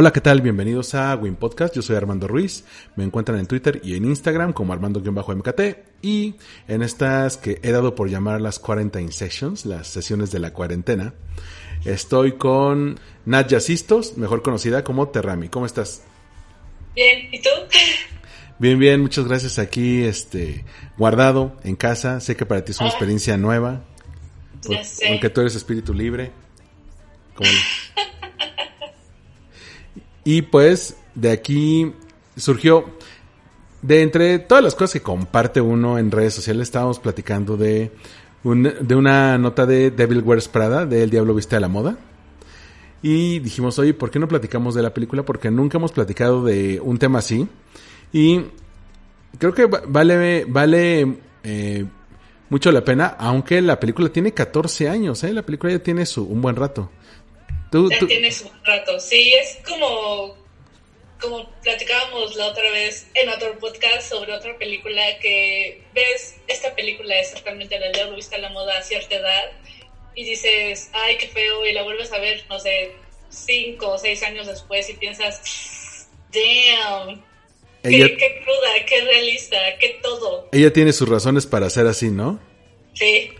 Hola, ¿qué tal? Bienvenidos a Win Podcast. Yo soy Armando Ruiz. Me encuentran en Twitter y en Instagram como Armando-MKT. Y en estas que he dado por llamar las Quarantine Sessions, las sesiones de la cuarentena, estoy con Nadia Sistos, mejor conocida como Terrami. ¿Cómo estás? Bien, ¿y tú? Bien, bien, muchas gracias. Aquí, este, guardado en casa. Sé que para ti es una experiencia nueva. Ya sé. Aunque tú eres espíritu libre. Como... Y pues de aquí surgió, de entre todas las cosas que comparte uno en redes sociales, estábamos platicando de, un, de una nota de Devil Wears Prada, de El Diablo Viste a la Moda. Y dijimos, oye, ¿por qué no platicamos de la película? Porque nunca hemos platicado de un tema así. Y creo que vale, vale eh, mucho la pena, aunque la película tiene 14 años, ¿eh? La película ya tiene su, un buen rato. Tú, ya tú... tienes un rato, sí, es como, como platicábamos la otra vez en otro podcast sobre otra película que ves esta película exactamente la diablo viste a la moda a cierta edad y dices, ay, qué feo, y la vuelves a ver, no sé, cinco o seis años después y piensas, damn, ella, qué, qué cruda, qué realista, qué todo. Ella tiene sus razones para ser así, ¿no? Sí.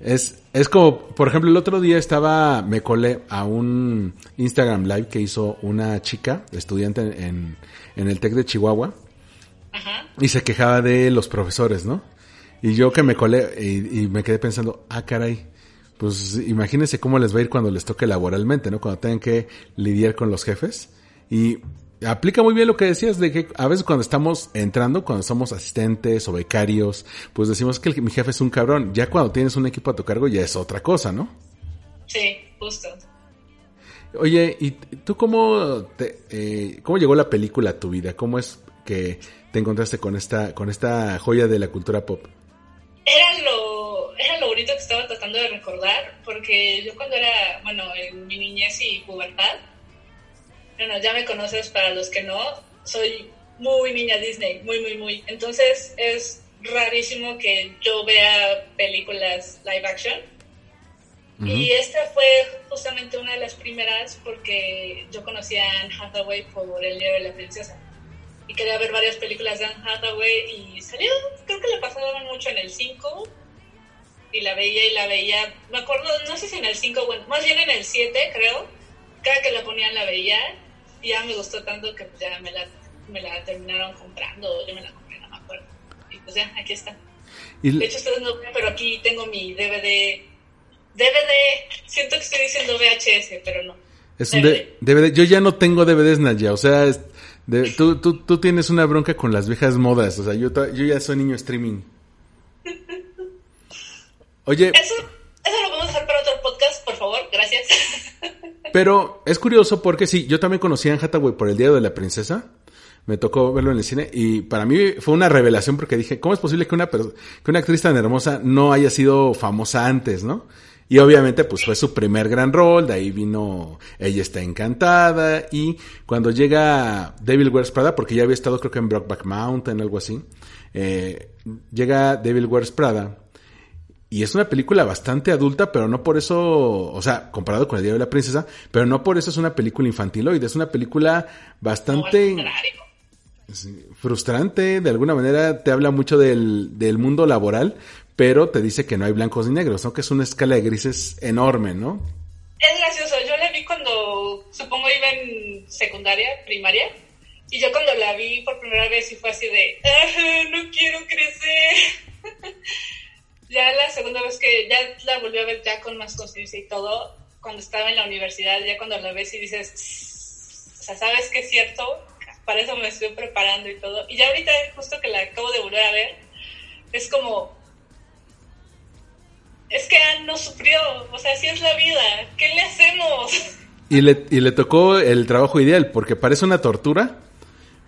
Es, es como, por ejemplo, el otro día estaba, me colé a un Instagram Live que hizo una chica, estudiante en, en el TEC de Chihuahua, Ajá. y se quejaba de los profesores, ¿no? Y yo que me colé y, y, me quedé pensando, ah, caray, pues imagínense cómo les va a ir cuando les toque laboralmente, ¿no? Cuando tengan que lidiar con los jefes. Y aplica muy bien lo que decías de que a veces cuando estamos entrando, cuando somos asistentes o becarios, pues decimos que el, mi jefe es un cabrón. Ya cuando tienes un equipo a tu cargo ya es otra cosa, ¿no? Sí, justo. Oye, ¿y tú cómo, te, eh, cómo llegó la película a tu vida? ¿Cómo es que te encontraste con esta, con esta joya de la cultura pop? Era lo, era lo bonito que estaba tratando de recordar, porque yo cuando era, bueno, en mi niñez y pubertad, bueno, ya me conoces para los que no, soy muy niña Disney, muy, muy, muy. Entonces es rarísimo que yo vea películas live action. Uh -huh. Y esta fue justamente una de las primeras porque yo conocía a Anne Hathaway por El Día de la Princesa. Y quería ver varias películas de Anne Hathaway y salió, creo que la pasaban mucho en el 5 y la veía y la veía. Me acuerdo, no sé si en el 5, bueno, más bien en el 7 creo. Cada que la ponían la veía ya me gustó tanto que ya me la, me la terminaron comprando, yo me la compré, no me acuerdo. Y pues ya, aquí está. ¿Y de hecho, ustedes no ven, pero aquí tengo mi DVD. DVD, siento que estoy diciendo VHS, pero no. Es un DVD. Yo ya no tengo DVDs, Naya, o sea, es de, tú, tú, tú tienes una bronca con las viejas modas, o sea, yo, yo ya soy niño streaming. Oye. Eso, eso lo podemos hacer para otro podcast, por favor, gracias. Pero es curioso porque sí, yo también conocí a Anne Hathaway por el Día de la Princesa. Me tocó verlo en el cine y para mí fue una revelación porque dije, ¿cómo es posible que una, que una actriz tan hermosa no haya sido famosa antes, no? Y obviamente pues fue su primer gran rol, de ahí vino Ella está encantada y cuando llega Devil Wears Prada, porque ya había estado creo que en Brockback Mountain, algo así, eh, llega Devil Wears Prada y es una película bastante adulta, pero no por eso, o sea, comparado con El Día de la Princesa, pero no por eso es una película infantiloide, es una película bastante frustrante, de alguna manera te habla mucho del, del, mundo laboral, pero te dice que no hay blancos ni negros, ¿no? Que es una escala de grises enorme, ¿no? Es gracioso, yo la vi cuando, supongo iba en secundaria, primaria, y yo cuando la vi por primera vez y fue así de, ah, no quiero crecer. ya la segunda vez que ya la volví a ver ya con más conciencia y todo, cuando estaba en la universidad, ya cuando la ves y dices, o sea, sabes que es cierto, para eso me estoy preparando y todo. Y ya ahorita, justo que la acabo de volver a ver, es como, es que Anne no sufrió, o sea, así es la vida, ¿qué le hacemos? Y le, y le tocó el trabajo ideal, porque parece una tortura,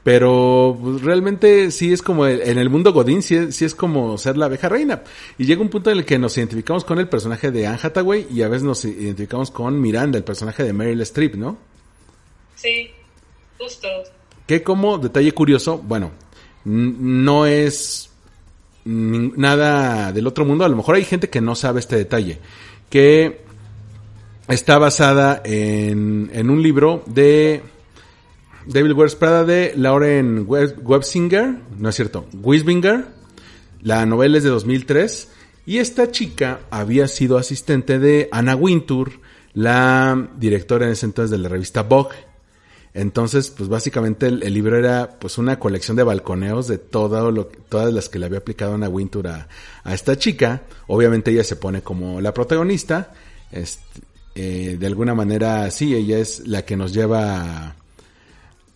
pero pues, realmente sí es como, en el mundo Godín, sí es, sí es como ser la abeja reina. Y llega un punto en el que nos identificamos con el personaje de Anne Hathaway y a veces nos identificamos con Miranda, el personaje de Meryl Streep, ¿no? Sí, justo. Que como detalle curioso, bueno, no es nada del otro mundo. A lo mejor hay gente que no sabe este detalle. Que está basada en, en un libro de David Wears Prada de Lauren Web- Websinger. No es cierto, Wisbinger. La novela es de 2003. Y esta chica había sido asistente de Anna Wintour, la directora en ese entonces de la revista Vogue. Entonces, pues básicamente el, el libro era pues una colección de balconeos de todo lo, todas las que le había aplicado Anna Wintour a, a esta chica. Obviamente ella se pone como la protagonista. Este, eh, de alguna manera, sí, ella es la que nos lleva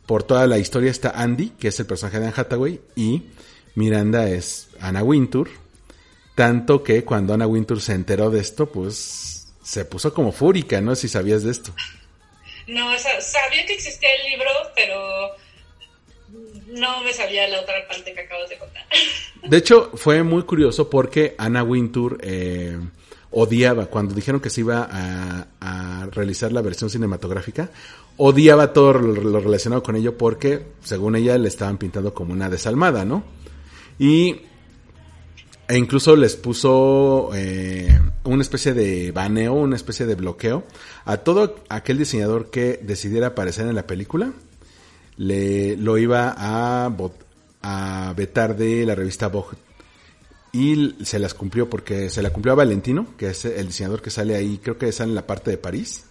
por toda la historia. Está Andy, que es el personaje de Anne Hathaway, y Miranda es Anna Wintour. Tanto que cuando Anna Wintour se enteró de esto, pues se puso como fúrica, ¿no? Si sabías de esto. No, o sea, sabía que existía el libro, pero no me sabía la otra parte que acabas de contar. De hecho, fue muy curioso porque Anna Wintour eh, odiaba, cuando dijeron que se iba a, a realizar la versión cinematográfica, odiaba todo lo, relacionado con ello porque, según ella, le estaban pintando como una desalmada, ¿no? Y e incluso les puso eh, una especie de baneo, una especie de bloqueo a todo aquel diseñador que decidiera aparecer en la película. Le lo iba a, a vetar de la revista Vogue. Y se las cumplió porque se la cumplió a Valentino, que es el diseñador que sale ahí, creo que sale en la parte de París.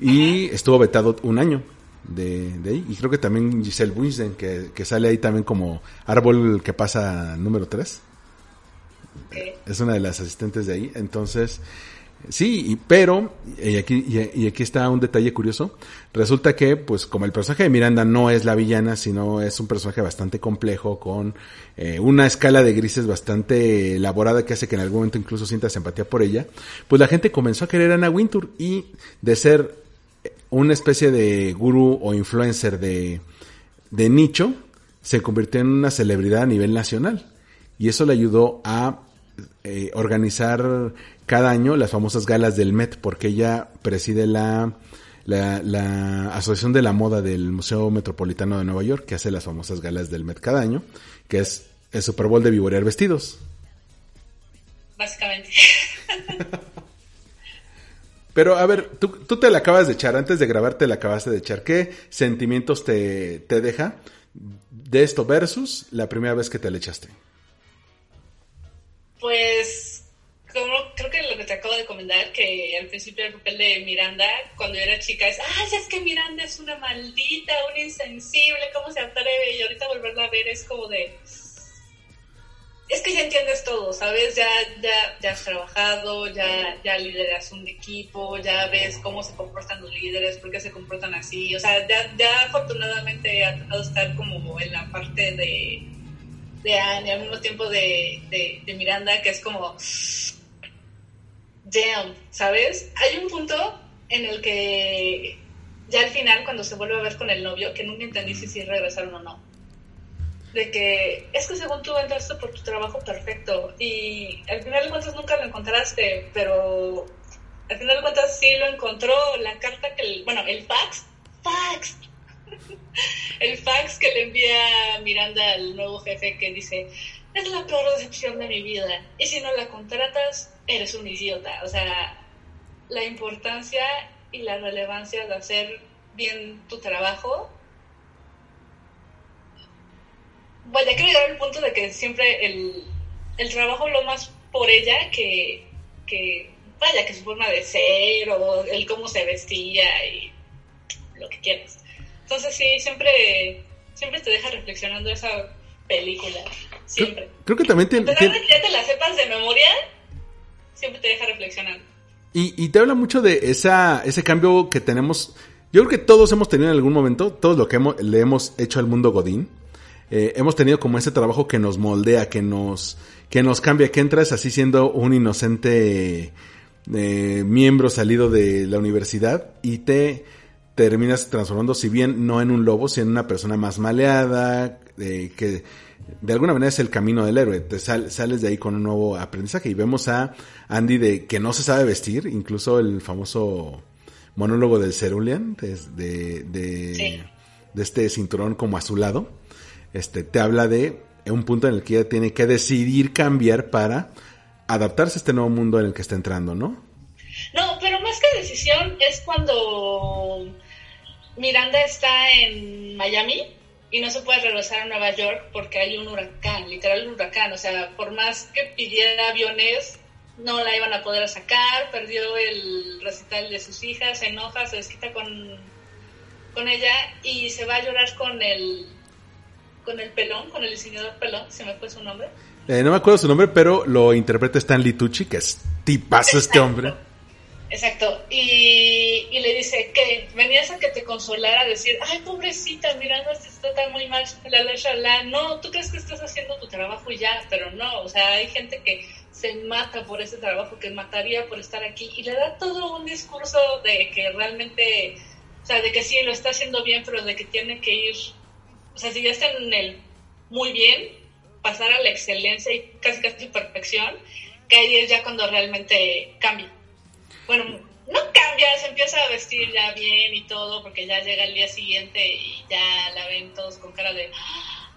Y estuvo vetado un año de, de ahí. Y creo que también Giselle Bunchen, que, que sale ahí también como árbol que pasa número 3. Ok. Es una de las asistentes de ahí. Entonces, sí, y, pero, y aquí, y, y aquí está un detalle curioso. Resulta que, pues, como el personaje de Miranda no es la villana, sino es un personaje bastante complejo, con eh, una escala de grises bastante elaborada que hace que en algún momento incluso sientas empatía por ella, pues la gente comenzó a querer a Anna Wintour y de ser una especie de gurú o influencer de, de nicho, se convirtió en una celebridad a nivel nacional. Y eso le ayudó a eh, organizar cada año las famosas galas del Met, porque ella preside la, la, la Asociación de la Moda del Museo Metropolitano de Nueva York, que hace las famosas galas del Met cada año, que es el Super Bowl de vivorear vestidos. Básicamente. Pero a ver, tú, tú te la acabas de echar, antes de grabar te la acabaste de echar. ¿Qué sentimientos te, te deja de esto versus la primera vez que te la echaste? Pues, como creo que lo que te acabo de comentar, que al principio el papel de Miranda, cuando yo era chica, es, ay, es que Miranda es una maldita, una insensible, ¿cómo se atreve? Y ahorita volverla a ver es como de... Es que ya entiendes todo, ¿sabes? Ya, ya, ya has trabajado, ya, ya lideras un equipo, ya ves cómo se comportan los líderes, por qué se comportan así. O sea, ya, ya afortunadamente ha tocado estar como en la parte de, de Anne y al mismo tiempo de, de, de Miranda, que es como, damn, ¿sabes? Hay un punto en el que ya al final, cuando se vuelve a ver con el novio, que nunca entendí si regresaron o no. De que es que según tú entraste por tu trabajo perfecto y al final de cuentas nunca lo encontraste, pero al final de cuentas sí lo encontró. La carta que, el- bueno, el fax, fax, el fax que le envía Miranda al nuevo jefe que dice, es la peor decepción de mi vida y si no la contratas, eres un idiota. O sea, la importancia y la relevancia de hacer bien tu trabajo. Vaya, quiero llegar al punto de que siempre el, el trabajo lo más por ella que, que, vaya, que su forma de ser o el cómo se vestía y lo que quieras. Entonces sí, siempre, siempre te deja reflexionando esa película, siempre. Creo, creo que también A tiene... pesar de que ya te la sepas de memoria, siempre te deja reflexionando. Y, y te habla mucho de esa, ese cambio que tenemos. Yo creo que todos hemos tenido en algún momento, todos lo que hemos, le hemos hecho al mundo Godín. Eh, hemos tenido como ese trabajo que nos moldea, que nos, que nos cambia, que entras así siendo un inocente eh, miembro salido de la universidad y te terminas transformando, si bien no en un lobo, sino en una persona más maleada, eh, que de alguna manera es el camino del héroe. Te sal- sales de ahí con un nuevo aprendizaje y vemos a Andy de que no se sabe vestir, incluso el famoso monólogo del Cerulean, de, de, de, Sí. de este cinturón como azulado, este, te habla de un punto en el que ella tiene que decidir cambiar para adaptarse a este nuevo mundo en el que está entrando, ¿no? No, pero más que decisión es cuando Miranda está en Miami y no se puede regresar a Nueva York porque hay un huracán, literal un huracán. O sea, por más que pidiera aviones, no la iban a poder sacar, perdió el recital de sus hijas, se enoja, se desquita con, con ella y se va a llorar con el con el pelón, con el diseñador pelón, se me fue su nombre. Eh, no me acuerdo su nombre, pero lo interpreta Stanley Tucci, que es tipazo este hombre. Exacto. Y, y le dice que venías a que te consolara, a decir, ay, pobrecita, mirando se está muy mal, la, la, la, la. No, tú crees que estás haciendo tu trabajo y ya, pero no. O sea, hay gente que se mata por ese trabajo, que mataría por estar aquí. Y le da todo un discurso de que realmente, o sea, de que sí, lo está haciendo bien, pero de que tiene que ir, o sea, si ya está en el muy bien, pasar a la excelencia y casi casi perfección, que ahí es ya cuando realmente cambia bueno, no cambia, se empieza a vestir ya bien y todo, porque ya llega el día siguiente y ya la ven todos con cara de,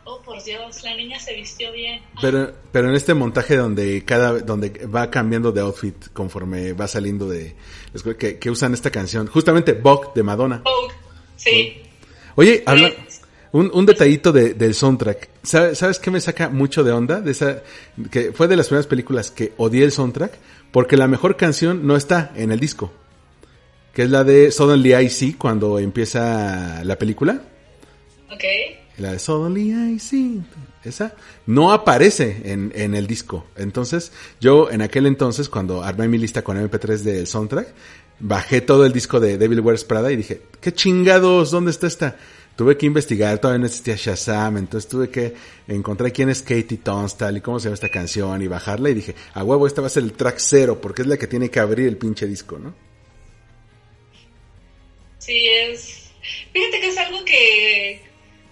oh por Dios, la niña se vistió bien. Pero, pero en este montaje donde cada, donde va cambiando de outfit conforme va saliendo de, que, que usan esta canción, justamente Bog de Madonna. Oh, sí. Oye, habla, un, un detallito de, del soundtrack. ¿Sabes, ¿Sabes qué me saca mucho de onda? De esa, que fue de las primeras películas que odié el soundtrack, porque la mejor canción no está en el disco. Que es la de Suddenly I See cuando empieza la película. Ok. La de Suddenly I See. Esa no aparece en, en el disco. Entonces, yo en aquel entonces, cuando armé mi lista con MP3 del soundtrack, bajé todo el disco de Devil Wears Prada y dije, ¿qué chingados? ¿Dónde está esta? Tuve que investigar, todavía no existía Shazam, entonces tuve que encontrar quién es Katie Tunstall y cómo se llama esta canción y bajarla y dije, a huevo, esta va a ser el track cero porque es la que tiene que abrir el pinche disco, ¿no? Sí, es... Fíjate que es algo que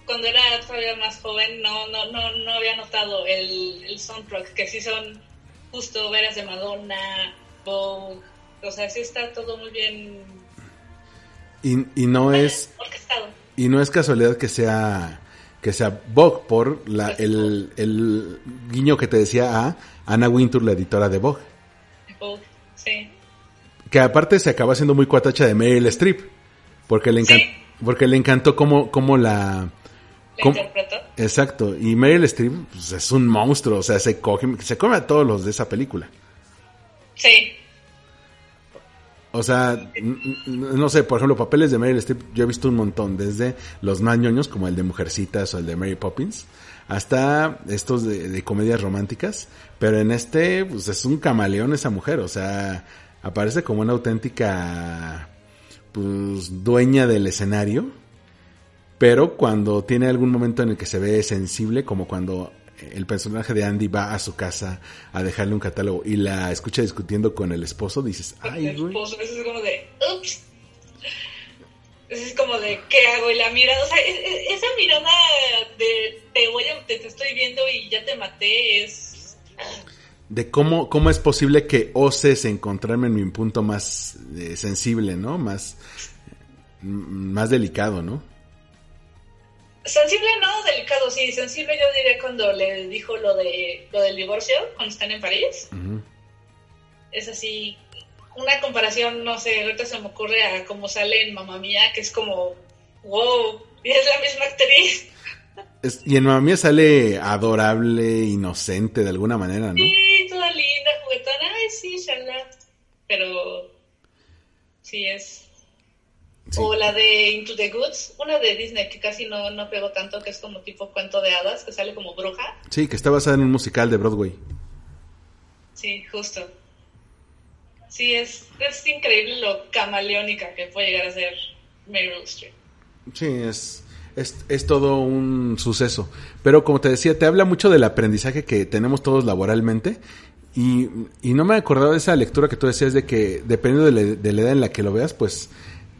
cuando era todavía más joven no, no, no, no había notado el, el soundtrack, que sí son justo veras de Madonna, Vogue, o sea, sí está todo muy bien Y, y no es... orquestado. Y no es casualidad que sea que sea Vogue por la, el, el guiño que te decía a Anna Wintour, la editora de Vogue. Vogue, sí. Que aparte se acaba siendo muy cuatacha de Meryl Streep. Porque le, encan Sí. porque le encantó cómo, cómo la... ¿La cómo- interpretó? Exacto. Y Meryl Streep pues, es un monstruo. O sea, se, coge, se come a todos los de esa película. Sí, O sea, no sé, por ejemplo, papeles de Meryl Streep yo he visto un montón, desde los más ñoños como el de Mujercitas o el de Mary Poppins, hasta estos de, de comedias románticas, pero en este pues es un camaleón esa mujer, o sea, aparece como una auténtica pues dueña del escenario, pero cuando tiene algún momento en el que se ve sensible, como cuando el personaje de Andy va a su casa a dejarle un catálogo y la escucha discutiendo con el esposo, dices, ay, el güey. esposo, eso es como de, ups. Eso es como de, ¿qué hago? Y la mirada, o sea, es- es- esa mirada de, te voy a, te, te estoy viendo y ya te maté, es... de cómo, cómo es posible que oses encontrarme en mi punto más eh, sensible, ¿no? Más, más delicado, ¿no? Sensible no, delicado, sí, sensible yo diría cuando le dijo lo de lo del divorcio, cuando están en París. Es así, una comparación, no sé, ahorita se me ocurre a cómo sale en Mamá Mía, que es como, wow, y es la misma actriz. Es- y en Mamma Mía sale adorable, inocente de alguna manera, ¿no? Sí, toda linda, juguetona, ay, sí, shalá. Pero sí es. Sí. O la de Into the Goods, una de Disney que casi no, no pegó tanto, que es como tipo cuento de hadas, que sale como bruja. Sí, que está basada en un musical de Broadway. Sí, justo. Sí, es, es increíble lo camaleónica que puede llegar a ser Meryl Streep. Sí, es, es, es todo un suceso. Pero como te decía, te habla mucho del aprendizaje que tenemos todos laboralmente y, y no me acordaba de esa lectura que tú decías de que dependiendo de la, de la edad en la que lo veas, pues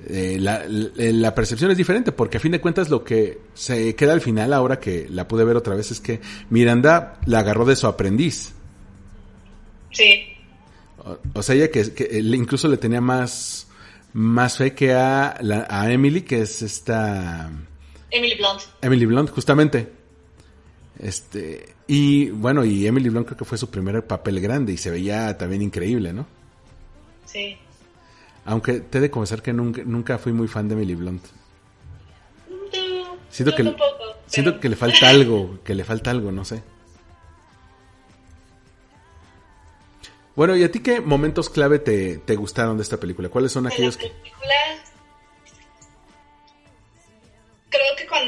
eh, la, la- la percepción es diferente, porque a fin de cuentas lo que se queda al final, ahora que la pude ver otra vez, es que Miranda la agarró de su aprendiz. Sí, O, o sea, ella que, que él incluso le tenía más, más fe que a, la- a Emily, que es esta... Emily Blunt. Emily Blunt, justamente. Este, y bueno, y Emily Blunt creo que fue su primer papel grande y se veía también increíble, ¿no? Sí. Aunque te he de confesar que nunca, nunca fui muy fan de Emily Blunt. Tú- Siento que, tampoco, siento que le falta algo, que le falta algo, no sé. Bueno, ¿y a ti qué momentos clave te, te gustaron de esta película? ¿Cuáles son de la aquellos que... película creo que con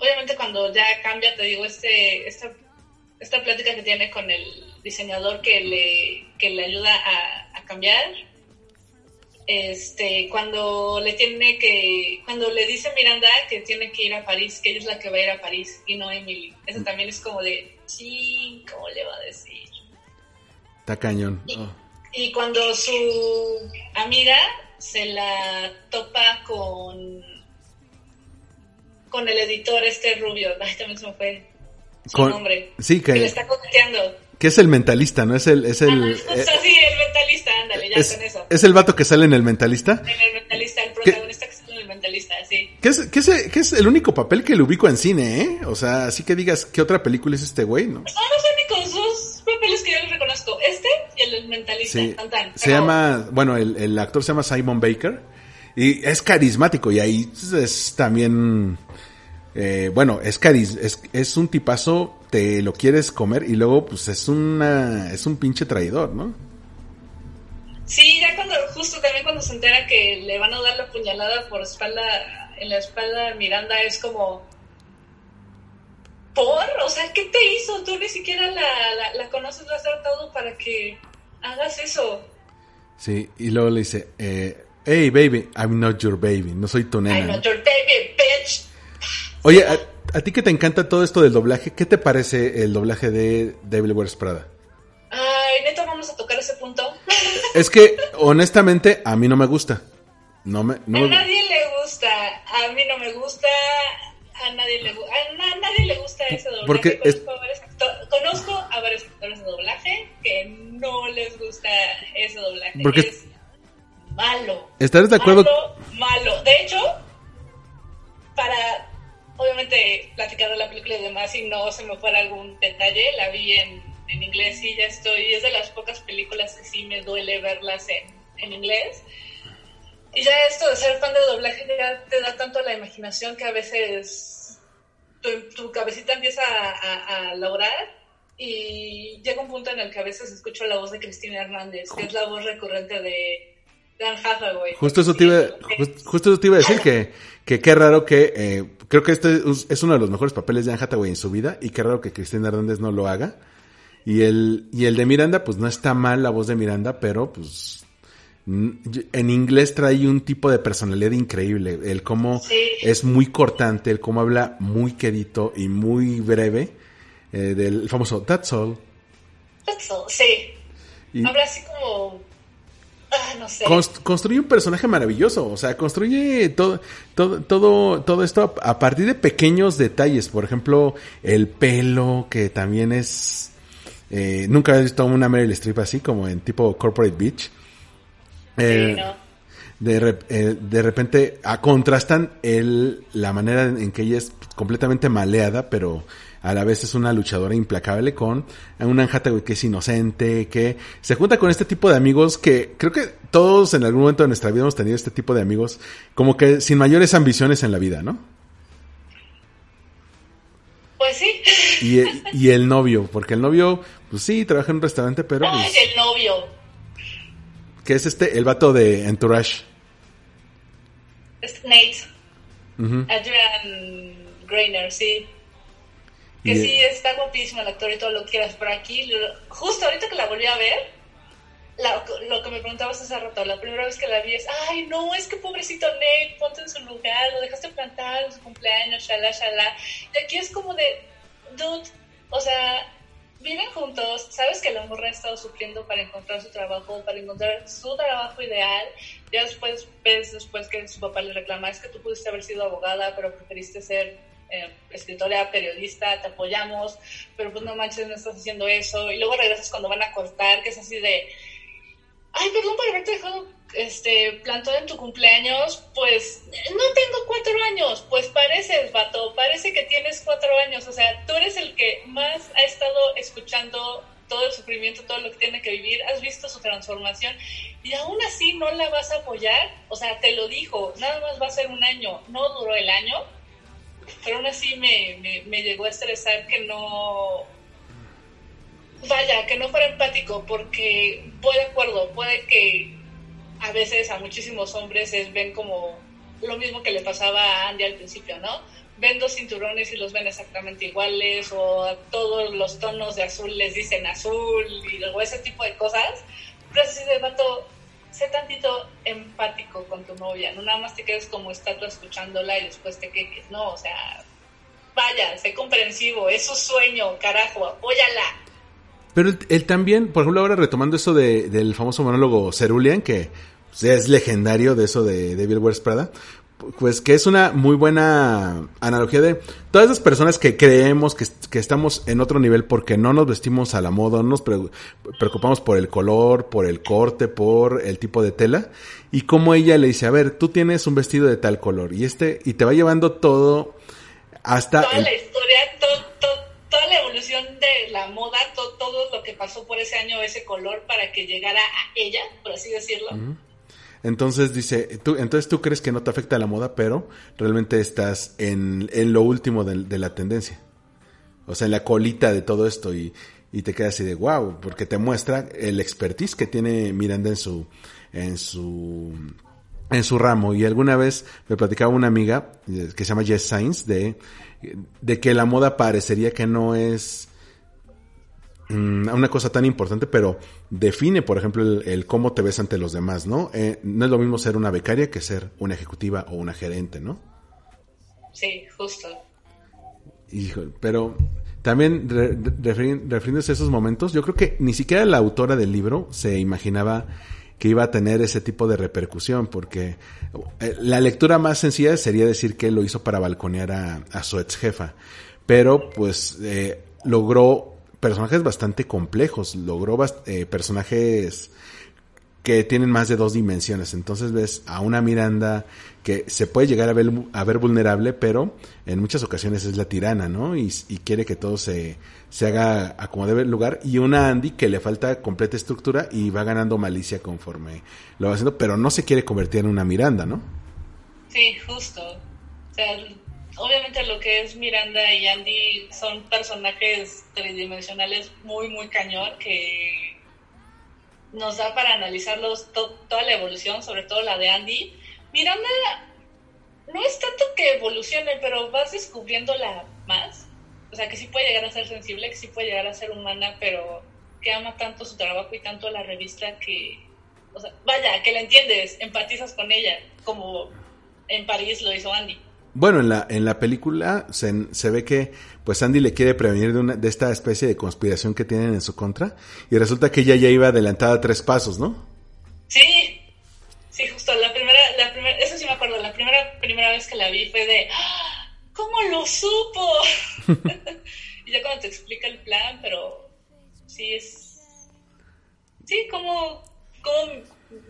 obviamente cuando ya cambia te digo este esta esta plática que tiene con el diseñador que le que le ayuda a, a cambiar este cuando le tiene que cuando le dice Miranda que tiene que ir a París que ella es la que va a ir a París y no Emily eso también es como de sí cómo le va a decir Está cañón. Oh. y cuando su amiga se la topa con con el editor este rubio, ay, también se me fue su Con- nombre. sí, que- le está coqueteando. Que es el mentalista, ¿no? Es el... Es el, Ah, eh, justo así, el mentalista, ándale, ya es, con eso. es el vato que sale en el mentalista. En el mentalista, el protagonista que sale en el mentalista, sí. Que es, que, es, que es el único papel que le ubico en cine, ¿eh? O sea, así que digas, ¿qué otra película es este güey, no? Son los únicos dos papeles que yo les reconozco, este y el mentalista. Sí. tan, tan. Se llama, bueno, el, el actor se llama Simon Baker y es carismático y ahí es también, eh, bueno, es caris, es, es un tipazo, te lo quieres comer y luego pues es una, es un pinche traidor, ¿no? Sí, ya cuando, justo también cuando se entera que le van a dar la puñalada por espalda, en la espalda Miranda, es como, ¿por? O sea, ¿qué te hizo? Tú ni siquiera la, la, la conoces, a hacer todo para que hagas eso. Sí, y luego le dice, eh, hey baby, I'm not your baby, no soy tu nena. I'm ¿no? not your baby, bitch. Oye, a, a ti que te encanta todo esto del doblaje, ¿qué te parece el doblaje de Devil Wears Prada? Ay, neta, vamos a tocar ese punto. Es que, honestamente, a mí no me gusta. No me, no a me- nadie le gusta, a mí no me gusta, a nadie le, a na- nadie le gusta ese doblaje. Porque es- conozco, a conozco a varios actores de doblaje que no les gusta ese doblaje. Porque- es malo. ¿Estarás de acuerdo? Malo, malo. De hecho, para obviamente platicar de la película y demás, y no se me fuera algún detalle, la vi en, en inglés y ya estoy. Es de las pocas películas que sí me duele verlas en, en inglés. Y ya esto de ser fan de doblaje ya te da tanto la imaginación que a veces tu, tu cabecita empieza a, a, a laborar y llega un punto en el que a veces escucho la voz de Cristina Hernández, que es la voz recurrente de Dan Hathaway. Justo eso te iba, just- justo eso te iba a decir que, que qué raro que, eh, creo que este es, uno de los mejores papeles de Anne Hathaway en su vida y qué raro que Cristina Hernández no lo haga. Y el, y el de Miranda, pues no está mal la voz de Miranda, pero pues en inglés trae un tipo de personalidad increíble. El cómo Sí. es muy cortante, el cómo habla muy quedito y muy breve, eh, del famoso That's all. That's all, Sí. Y- Habla así como. Ah, no sé. Const- construye un personaje maravilloso, o sea, construye todo, todo, todo, todo esto a, a partir de pequeños detalles, por ejemplo, el pelo, que también es, eh, nunca he visto una Meryl Streep así, como en tipo Corporate Beach. Eh, Sí, ¿no? de, rep- eh, de repente ah, contrastan el, la manera en que ella es completamente maleada, pero a la vez es una luchadora implacable con una Hathaway que es inocente, que se junta con este tipo de amigos que creo que todos en algún momento de nuestra vida hemos tenido este tipo de amigos como que sin mayores ambiciones en la vida, ¿no? Pues sí. Y, y el novio, porque el novio, pues sí, trabaja en un restaurante, pero pues, el novio. que es este, el vato de Entourage. Es Nate. Adrian Greiner, sí. Que sí, está guapísimo el actor y todo lo que quieras, pero aquí, lo- justo ahorita que la volví a ver, la- lo que me preguntabas hace rato, la primera vez que la vi es, ay, no, es que pobrecito Nate, ponte en su lugar, lo dejaste plantado en su cumpleaños, shalá, shalá. Y aquí es como de, dude, o sea, viven juntos, sabes que la morra ha estado sufriendo para encontrar su trabajo, para encontrar su trabajo ideal. Ya después ves después que su papá le reclama, es que tú pudiste haber sido abogada, pero preferiste ser eh, escritora, periodista, te apoyamos, pero pues no manches, no estás haciendo eso. Y luego regresas cuando van a cortar, que es así de, ay, perdón por haberte dejado este, plantado en tu cumpleaños, pues no tengo cuatro años, pues pareces, vato, parece que tienes cuatro años, o sea, tú eres el que más ha estado escuchando todo el sufrimiento, todo lo que tiene que vivir, has visto su transformación y aún así no la vas a apoyar, o sea, te lo dijo, nada más va a ser un año, no duró el año, pero aún así me, me, me llegó a estresar que no, vaya, que no fuera empático, porque voy de acuerdo, puede que a veces a muchísimos hombres es, ven como lo mismo que le pasaba a Andy al principio, ¿no? Ven dos cinturones y los ven exactamente iguales, o a todos los tonos de azul les dicen azul, y luego ese tipo de cosas. Pero así de vato, sé tantito empático con tu novia, no nada más te quedes como estatua escuchándola y después te quejes, no, o sea, vaya, sé comprensivo, es su sueño, carajo, apóyala. Pero él, también, por ejemplo, ahora retomando eso de, del famoso monólogo Cerulean, que pues, es legendario de eso de Devil Wears Prada, pues que es una muy buena analogía de todas esas personas que creemos que, que, estamos en otro nivel porque no nos vestimos a la moda, no nos preocupamos por el color, por el corte, por el tipo de tela, y como ella le dice, a ver, tú tienes un vestido de tal color, y este, y te va llevando todo hasta... Toda la historia, toda la evolución de la moda, pasó por ese año, ese color, para que llegara a ella, por así decirlo. Entonces dice, tú, entonces tú crees que no te afecta la moda, pero realmente estás en, en lo último de, la tendencia. O sea, en la colita de todo esto y, y te quedas así de wow, porque te muestra el expertise que tiene Miranda en su, en su, en su ramo. Y alguna vez me platicaba una amiga que se llama Jess Sainz de, de que la moda parecería que no es mm, una cosa tan importante, pero define, por ejemplo, el, el cómo te ves ante los demás, ¿no? Eh, no es lo mismo ser una becaria que ser una ejecutiva o una gerente, ¿no? Sí, justo. Pero también re, refiriéndose a esos momentos, yo creo que ni siquiera la autora del libro se imaginaba que iba a tener ese tipo de repercusión, porque eh, la lectura más sencilla sería decir que lo hizo para balconear a, a su ex jefa, pero pues eh, logró personajes bastante complejos, logró eh, personajes que tienen más de dos dimensiones. Entonces ves a una Miranda que se puede llegar a ver, a ver vulnerable, pero en muchas ocasiones es la tirana, ¿no? Y, quiere que todo se, se haga a como debe lugar. Y una Andy que le falta completa estructura y va ganando malicia conforme lo va haciendo, pero no se quiere convertir en una Miranda, ¿no? Sí, justo. O sea, obviamente lo que es Miranda y Andy son personajes tridimensionales muy, muy cañón que nos da para analizarlos to toda la evolución, sobre todo la de Andy. Miranda no es tanto que evolucione, pero vas descubriéndola más. O sea, que sí puede llegar a ser sensible, que sí puede llegar a ser humana, pero que ama tanto su trabajo y tanto la revista que, o sea, vaya, que la entiendes, empatizas con ella, como en París lo hizo Andy. Bueno, en la, en la película se, se, ve que pues Andy le quiere prevenir de, una, de esta especie de conspiración que tienen en su contra y resulta que ella ya iba adelantada tres pasos, ¿no? Sí, sí, justo la primera, la primera, eso sí me acuerdo, la primera, primera vez que la vi fue de, ¡Ah! ¿cómo lo supo? y ya cuando te explica el plan, pero sí es, sí, como, como,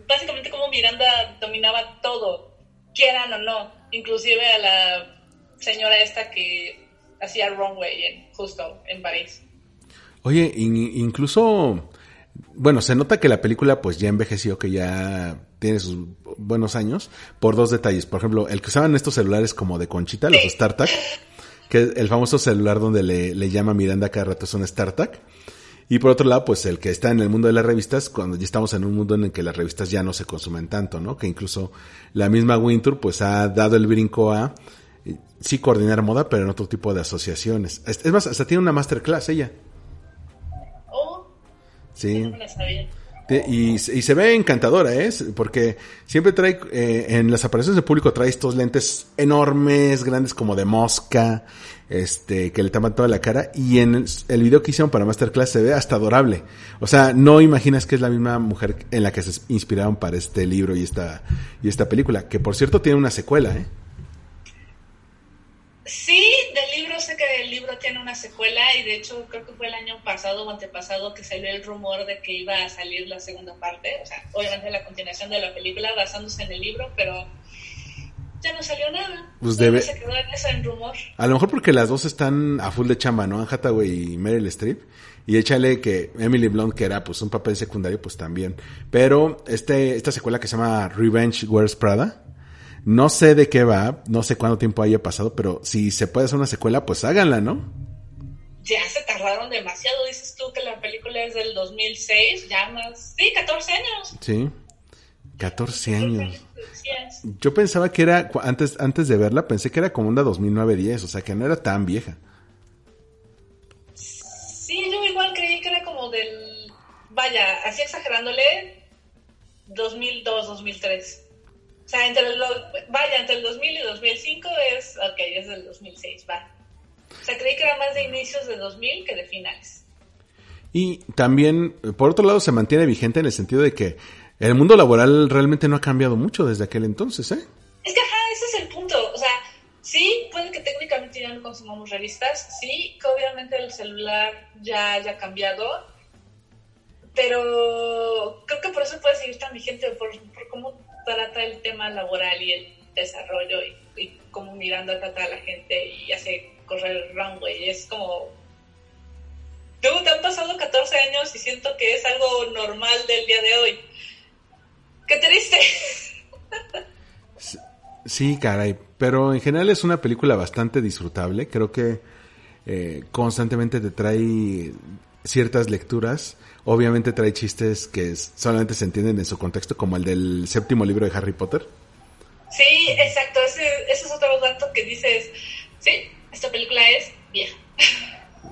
básicamente como Miranda dominaba todo, quieran o no inclusive a la señora esta que hacía Runway en, justo en París. Oye, in, incluso, bueno, se nota que la película pues ya envejeció, que ya tiene sus buenos años, por dos detalles. Por ejemplo, el que usaban estos celulares como de conchita, los sí. StarTAC, que es el famoso celular donde le, le llama Miranda cada rato es un StarTAC. Y por otro lado, pues el que está en el mundo de las revistas, cuando ya estamos en un mundo en el que las revistas ya no se consumen tanto, ¿no? Que incluso la misma Wintour, pues ha dado el brinco a, sí, coordinar moda, pero en otro tipo de asociaciones. Es, más, hasta tiene una masterclass ella. Oh. Sí. No sabía. Y, se ve encantadora, ¿eh? Porque siempre trae, eh, en las apariciones de público trae estos lentes enormes, grandes como de mosca, este, que le tapan toda la cara. Y en el, el video que hicieron para Masterclass se ve hasta adorable. O sea, no imaginas que es la misma mujer en la que se inspiraron para este libro y esta, y esta película. Que por cierto tiene una secuela, ¿eh? Sí, tiene una secuela y de hecho creo que fue el año pasado o antepasado que salió el rumor de que iba a salir la segunda parte, o sea, obviamente la continuación de la película basándose en el libro, pero ya no salió nada. Pues debe- se quedó en eso en rumor. A lo mejor porque las dos están a full de chamba, ¿no? Anne Hathaway y Meryl Streep. Y échale que Emily Blunt, que era pues un papel secundario, pues también. Pero este, esta secuela que se llama Revenge Wears Prada, no sé de qué va, no sé cuánto tiempo haya pasado, pero si se puede hacer una secuela, pues háganla, ¿no? Ya se tardaron demasiado, dices tú que la película es del 2006, ya más, sí, 14 años. Sí. 14 años. Yo pensaba que era, antes, antes de verla, pensé que era como una 2009-10, o sea que no era tan vieja. Sí, yo igual creí que era como del, vaya, así exagerándole, 2002, 2003. O sea, entre los, vaya, entre el 2000 y 2005 es, ok, es del 2006, va. O sea, creí que era más de inicios de 2000 que de finales. Y también, por otro lado, se mantiene vigente en el sentido de que el mundo laboral realmente no ha cambiado mucho desde aquel entonces, ¿eh? Es que, ajá, ese es el punto. O sea, sí, puede que técnicamente ya no consumamos revistas, sí, que obviamente el celular ya haya cambiado, pero creo que por eso puede seguir tan vigente, por, por cómo trata el tema laboral y el desarrollo y, y cómo Miranda trata a la gente y hace correr el runway. Es como... Luego te han pasado 14 años y siento que es algo normal del día de hoy. ¡Qué triste! Sí, caray. Pero en general es una película bastante disfrutable. Creo que eh, constantemente te trae ciertas lecturas. Obviamente trae chistes que solamente se entienden en su contexto, como el del séptimo libro de Harry Potter. Sí, exacto. Ese, ese es otro dato que dices, sí, esta película es vieja.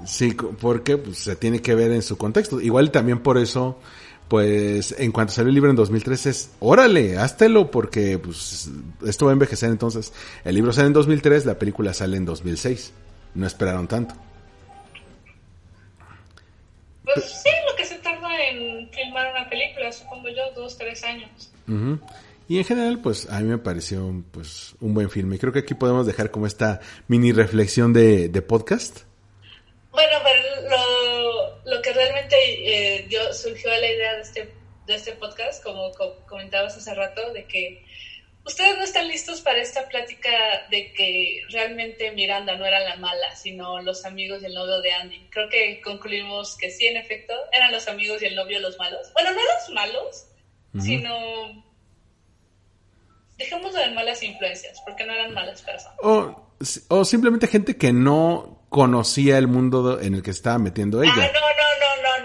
Sí, porque pues, se tiene que ver en su contexto. Igual también por eso, pues, en cuanto salió el libro en 2003 es, órale, háztelo, porque pues esto va a envejecer entonces. El libro sale en 2003, la película sale en 2006. No esperaron tanto. Pues sí, lo que se tarda en filmar una película, supongo yo, dos, tres años. Y en general, pues, a mí me pareció, pues, un buen filme. Y creo que aquí podemos dejar como esta mini reflexión de, de podcast. Bueno, pero lo, lo que realmente eh, dio, surgió la idea de este, de este podcast, como co- comentabas hace rato, de que ustedes no están listos para esta plática de que realmente Miranda no era la mala, sino los amigos y el novio de Andy. Creo que concluimos que sí, en efecto, eran los amigos y el novio los malos. Bueno, no los malos, sino... Dejémoslo de malas influencias, porque no eran malas personas. O, o simplemente gente que no conocía el mundo en el que estaba metiendo ella. Ah, no, no,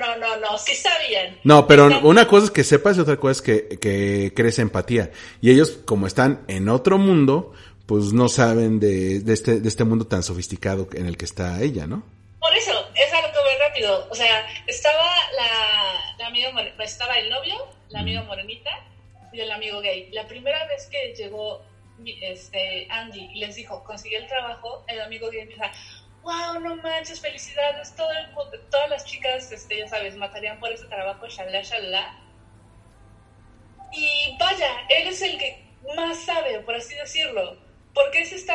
no, no, no, sí sabían. No, pero una cosa es que sepas y otra cosa es que, que crees empatía. Y ellos, como están en otro mundo, pues no saben de, de este, de este mundo tan sofisticado en el que está ella, ¿no? Por eso, es algo que voy rápido. O sea, estaba la, la amiga, more- estaba el novio, la amiga morenita y el amigo gay. La primera vez que llegó este, Andy y les dijo, conseguí el trabajo, el amigo gay empieza, wow, no manches, felicidades, todas las chicas, este, ya sabes, matarían por ese trabajo, shalala, shalala. Y vaya, él es el que más sabe, por así decirlo, porque se está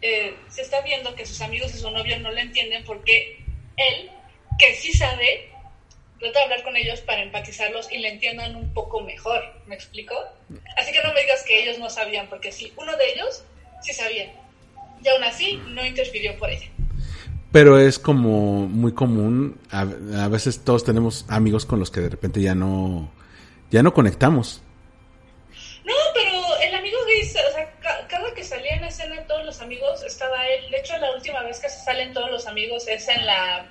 eh, se está viendo que sus amigos y su novio no le entienden porque él, que sí sabe, trata de hablar con ellos para empatizarlos y le entiendan un poco mejor. ¿Me explico? Así que no me digas que ellos no sabían, porque sí, uno de ellos sí sabía. Y aún así no interfirió por ella. Pero es como muy común. A, a veces todos tenemos amigos con los que de repente ya no, ya no conectamos. No, pero el amigo gay, o sea, ca- cada que salía en escena todos los amigos estaba él. De hecho, la última vez que se salen todos los amigos es en la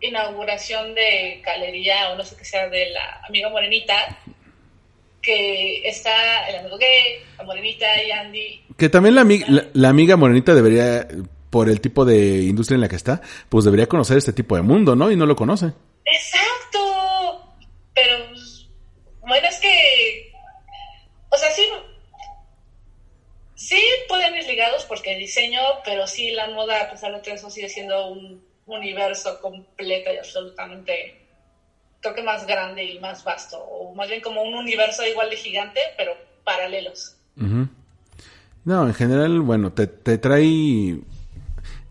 inauguración de galería o no sé qué sea de la amiga morenita, que está el amigo gay, la morenita y Andy. Que también la, amig la, amiga morenita debería, por el tipo de industria en la que está, pues debería conocer este tipo de mundo, ¿no? Y no lo conoce. Exacto. Pero, pues, bueno, es que, o sea, sí, sí pueden ir ligados porque el diseño, pero sí la moda, a pesar de todo eso, sigue siendo un universo completo y absolutamente creo que más grande y más vasto, o más bien como un universo igual de gigante, pero paralelos. No, en general, bueno, te, te trae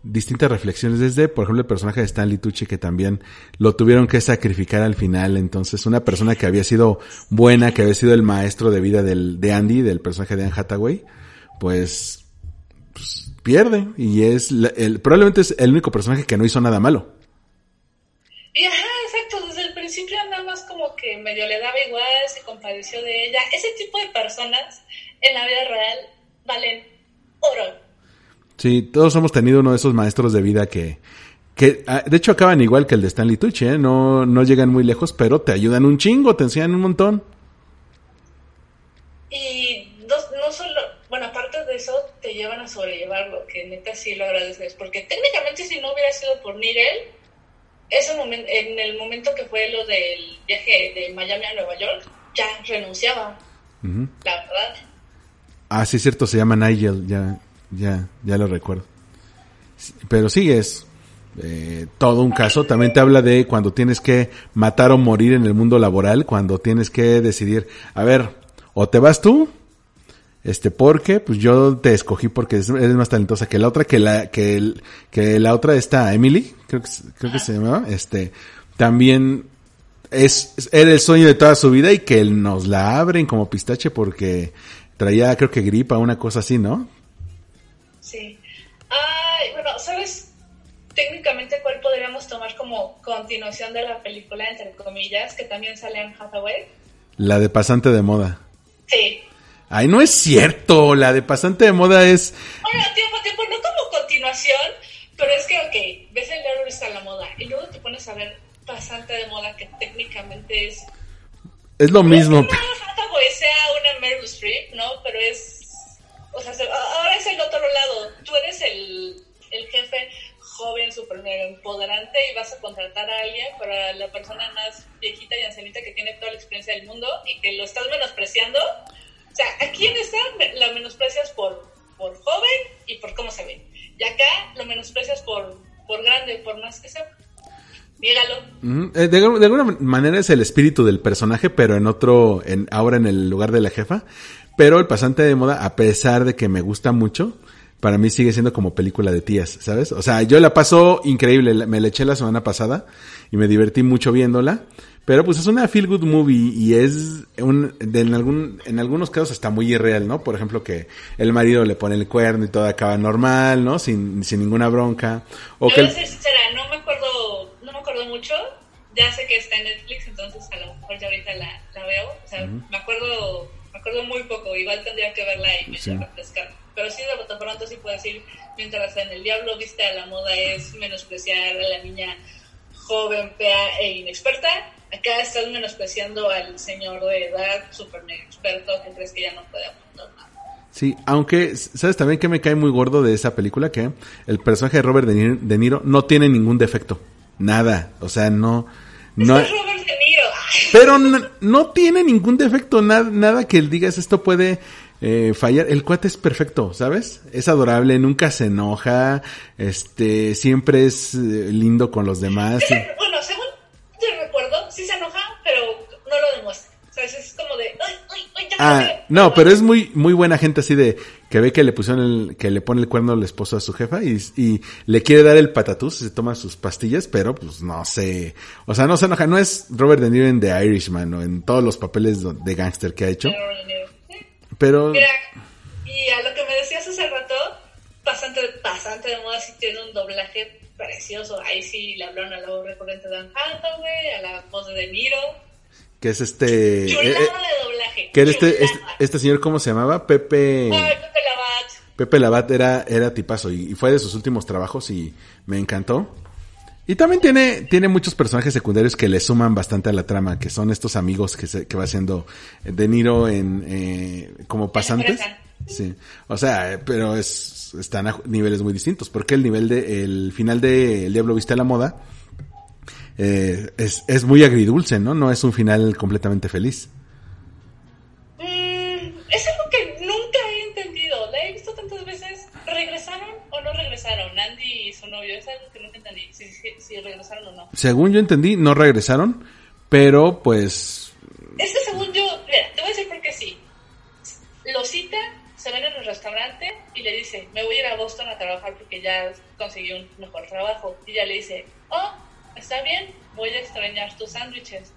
distintas reflexiones desde, por ejemplo, el personaje de Stanley Tucci que también lo tuvieron que sacrificar al final. Entonces, una persona que había sido buena, que había sido el maestro de vida del, de Andy, del personaje de Anne Hathaway, pues, pues pierde y es el, probablemente es el único personaje que no hizo nada malo. Y ajá, exacto, desde el principio nada más como que medio le daba igual, se compadeció de ella. Ese tipo de personas en la vida real valen oro. Sí, todos hemos tenido uno de esos maestros de vida que, que ah, de hecho acaban igual que el de Stanley Tucci, ¿eh? no, no llegan muy lejos, pero te ayudan un chingo, te enseñan un montón. Y no, no solo, bueno, aparte de eso, te llevan a sobrellevarlo, que neta sí lo agradeces, porque técnicamente si no hubiera sido por Nigel, ese momento, en el momento que fue lo del viaje de Miami a Nueva York, ya renunciaba, la verdad. Ah, sí, es cierto, se llama Nigel, ya, ya, ya lo recuerdo. Pero sí es eh, todo un caso. También te habla de cuando tienes que matar o morir en el mundo laboral, cuando tienes que decidir, a ver, o te vas tú, este, porque, pues yo te escogí porque eres más talentosa que la otra, que la, que, que la otra está Emily, creo que, creo que se llamaba, este, también es, era el sueño de toda su vida y que nos la abren como pistache porque traía, creo que gripa, una cosa así, ¿no? Sí. Ay, bueno, ¿sabes técnicamente cuál podríamos tomar como continuación de la película, entre comillas, que también sale en Hathaway? La de pasante de moda. Sí. Ay, no es cierto, la de pasante de moda es... Bueno, tiempo, tiempo, no como continuación, pero es que, ok, ves el diablo está la moda, y luego te pones a ver pasante de moda, que técnicamente es... Es lo mismo. No, Hathaway sea una Meryl Streep, ¿no? Pero es o sea, ahora es el otro lado. Tú eres el, el jefe joven, súper empoderante y vas a contratar a alguien para la persona más viejita y ancianita que tiene toda la experiencia del mundo y que lo estás menospreciando. Sea, ¿a quién está? La menosprecias por, por joven y por cómo se ve. Y acá lo menosprecias por, por grande, por más que sea. Dígalo. Eh, de, de, alguna manera es el espíritu del personaje, pero en otro, en, ahora en el lugar de la jefa. Pero el pasante de moda, a pesar de que me gusta mucho, para mí sigue siendo como película de tías, ¿sabes? O sea, yo la paso increíble, me la eché la semana pasada y me divertí mucho viéndola. Pero pues es una feel good movie y es un, de, en algún, en algunos casos está muy irreal, ¿no? Por ejemplo que el marido le pone el cuerno y todo acaba normal, ¿no? Sin, sin ninguna bronca. O que ser sincera, no me acuerdo, no me acuerdo mucho. Ya sé que está en Netflix, entonces a lo mejor ya ahorita la, la veo. O sea, me acuerdo me acuerdo muy poco, igual tendría que verla y me sí. refrescar. Pero sí, de pronto sí puedo decir, mientras en El Diablo viste a la moda es menospreciar a la niña joven, fea e inexperta, acá estás menospreciando al señor de edad, súper experto, que crees que ya no puede apuntar nada. Sí, aunque, ¿sabes también que me cae muy gordo de esa película? Que el personaje de Robert De Niro no tiene ningún defecto. Nada. O sea, no... no es Robert De Niro. Pero no, no, tiene ningún defecto, nada, nada que él digas esto puede eh, fallar. El cuate es perfecto, ¿sabes? Es adorable, nunca se enoja, este, siempre es eh, lindo con los demás. Bueno, según te recuerdo, sí se enoja, pero no lo demuestra. ¿Sabes? Es como de, ay, ay, ay, ya ah, no, pero es muy, muy buena gente así de, que ve que le pusieron el, que le pone el cuerno al esposo a su jefa y, y le quiere dar el patatús y se toma sus pastillas, pero pues no sé, o sea, no se enoja, no es Robert De Niro en The Irishman o en todos los papeles de gángster que ha hecho. Pero... Mira, y a lo que me decías hace rato, bastante, bastante de moda sí tiene un doblaje precioso, ahí sí le hablaron a la voz recurrente de Dan Hathaway, a la voz de Niro, que es este Chulada eh, de doblaje. que era este, este, este señor cómo se llamaba Pepe Ay, Pepe Labat. Pepe Labat era era tipazo y, y, fue de sus últimos trabajos y me encantó. Y también tiene tiene muchos personajes secundarios que le suman bastante a la trama que son estos amigos que se, que va haciendo De Niro en eh, como pasantes Sí, o sea, eh, pero es, están a niveles muy distintos, porque el nivel de, el final de El Diablo Viste a la Moda eh, es, es muy agridulce, ¿no? No es un final completamente feliz. Mm, es algo que nunca he entendido, la he visto tantas veces, ¿regresaron o no regresaron? Andy y su novio, es algo que nunca entendí, si regresaron o no. Según yo entendí, no regresaron, pero pues dice, me voy a ir a Boston a trabajar porque ya conseguí un mejor trabajo. Y ella le dice, oh, está bien, voy a extrañar tus sándwiches.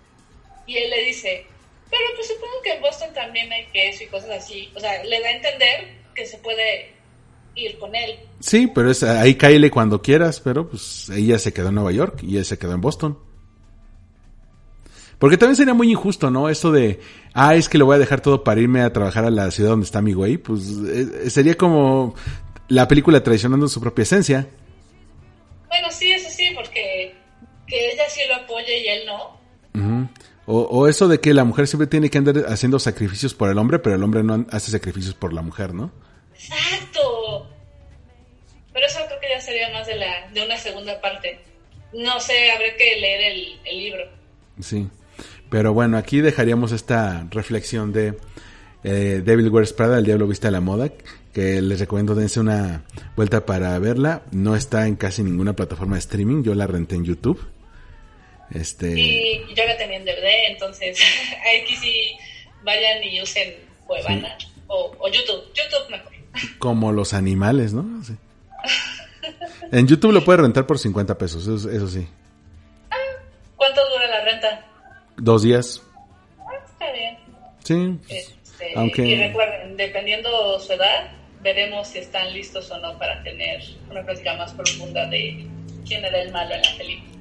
Y él le dice, pero pues supongo que en Boston también hay queso y cosas así. O sea, le da a entender que se puede ir con él. Sí, pero es ahí cáele cuando quieras, pero pues ella se quedó en Nueva York y él se quedó en Boston. Porque también sería muy injusto, ¿no? Eso de, ah, es que le voy a dejar todo para irme a trabajar a la ciudad donde está mi güey. Pues eh, sería como la película traicionando su propia esencia. Bueno, sí, eso sí, porque que ella sí lo apoya y él no. O, o eso de que la mujer siempre tiene que andar haciendo sacrificios por el hombre, pero el hombre no hace sacrificios por la mujer, ¿no? Exacto. Pero eso creo que ya sería más de, la, de una segunda parte. No sé, habría que leer el, el libro. Sí. Pero bueno, aquí dejaríamos esta reflexión de eh, Devil Wears Prada, El Diablo Viste a la Moda, que les recomiendo dense una vuelta para verla. No está en casi ninguna plataforma de streaming, yo la renté en YouTube. Este, Y yo la tenía en DVD, entonces aquí sí vayan y usen Cuevana o, o YouTube. YouTube mejor. como los animales, ¿no? Sí. En YouTube lo puedes rentar por 50 pesos, eso, eso sí. ¿Cuánto dura la renta? Dos días. Ah, está bien. Sí. Este, Aunque- Y recuerden, dependiendo su edad, veremos si están listos o no para tener una plática más profunda de quién era el malo en la película.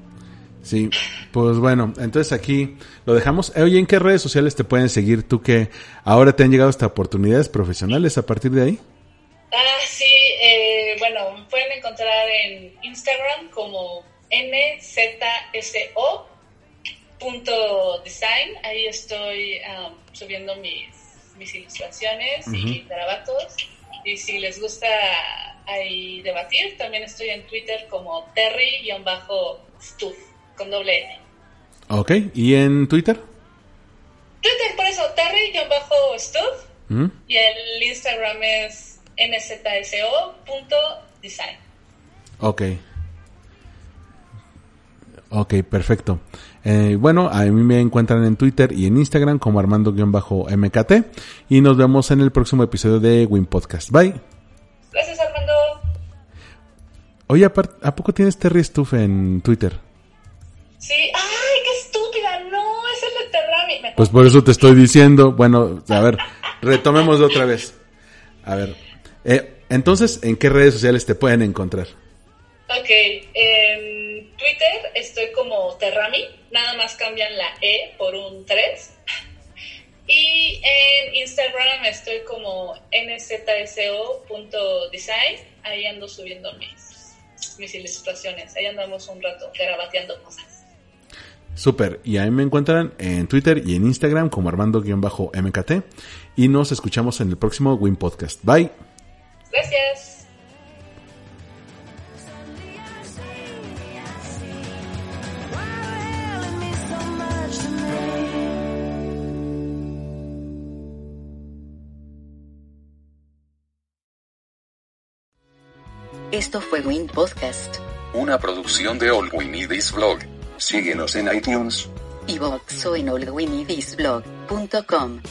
Sí, pues bueno, entonces aquí lo dejamos. Eh, Oye, ¿en qué redes sociales te pueden seguir tú que ahora te han llegado hasta oportunidades profesionales a partir de ahí? Ah, sí, eh, bueno, me pueden encontrar en Instagram como nzso.design. Ahí estoy um, subiendo mis, mis ilustraciones y garabatos. Y si les gusta ahí debatir, también estoy en Twitter como Terry-Stuff con doble N. Ok, ¿y en Twitter? Twitter, por eso, Terry-Stuff. ¿Mm? Y el Instagram es nzso.design. Ok. Ok, perfecto. Eh, bueno, a mí me encuentran en Twitter y en Instagram como Armando-MKT. Y nos vemos en el próximo episodio de Win Podcast. Bye. Gracias, Armando. Oye, ¿a poco tienes Terry Stuff en Twitter? Sí, ¡ay, qué estúpida! No, es el de Terrami. Pues por eso te estoy diciendo. Bueno, a ver, retomemos otra vez. A ver. eh, entonces, ¿en qué redes sociales te pueden encontrar? Ok, en Twitter estoy como Terrami, nada más cambian la E por un 3. Y en Instagram estoy como nzso.design, ahí ando subiendo mis, mis ilustraciones, ahí andamos un rato garabateando cosas. Súper. Y ahí me encuentran en Twitter y en Instagram como Armando-MKT. Y nos escuchamos en el próximo Win Podcast. Bye. Gracias. Esto fue Win Podcast, Una producción de All We Need Is Blog. Síguenos en iTunes. y Voxo en allwinidisblog.com.